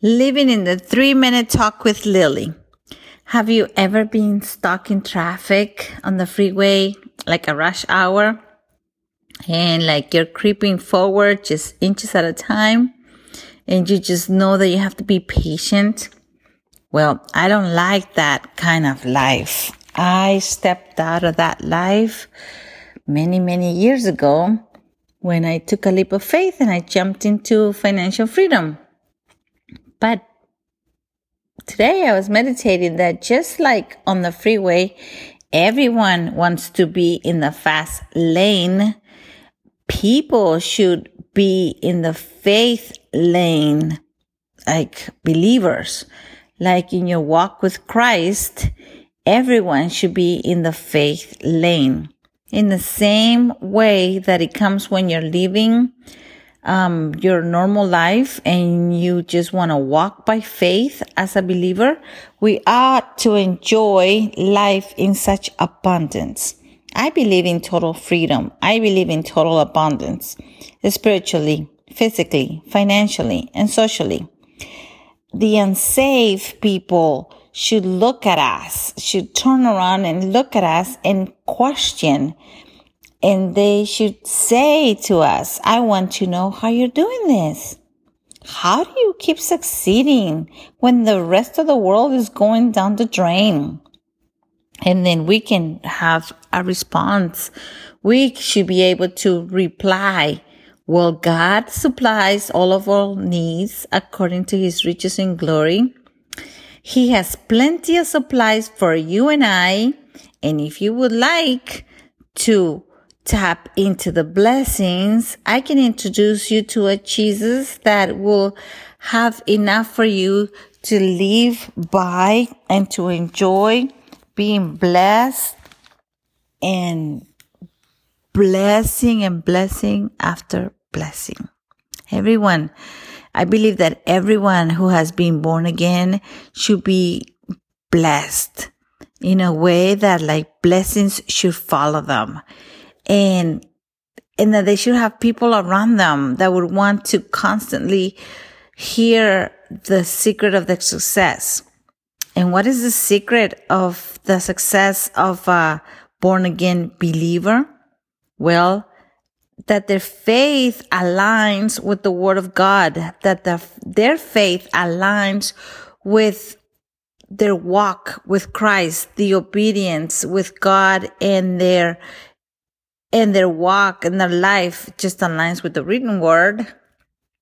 Living in the three minute talk with Lily. Have you ever been stuck in traffic on the freeway, like a rush hour? And like you're creeping forward just inches at a time. And you just know that you have to be patient. Well, I don't like that kind of life. I stepped out of that life many, many years ago when I took a leap of faith and I jumped into financial freedom. But today I was meditating that just like on the freeway, everyone wants to be in the fast lane. People should be in the faith lane, like believers. Like in your walk with Christ, everyone should be in the faith lane. In the same way that it comes when you're living um, your normal life and you just want to walk by faith as a believer, we ought to enjoy life in such abundance. I believe in total freedom. I believe in total abundance, spiritually, physically, financially, and socially. The unsaved people should look at us, should turn around and look at us and question and they should say to us, I want to know how you're doing this. How do you keep succeeding when the rest of the world is going down the drain? And then we can have a response. We should be able to reply, well, God supplies all of our needs according to his riches in glory. He has plenty of supplies for you and I. And if you would like to tap into the blessings, I can introduce you to a Jesus that will have enough for you to live by and to enjoy being blessed and blessing and blessing after blessing. Everyone, I believe that everyone who has been born again should be blessed in a way that like blessings should follow them and and that they should have people around them that would want to constantly hear the secret of their success. And what is the secret of the success of a born again believer? Well, that their faith aligns with the word of God, that the, their faith aligns with their walk with Christ, the obedience with God and their and their walk and their life just aligns with the written word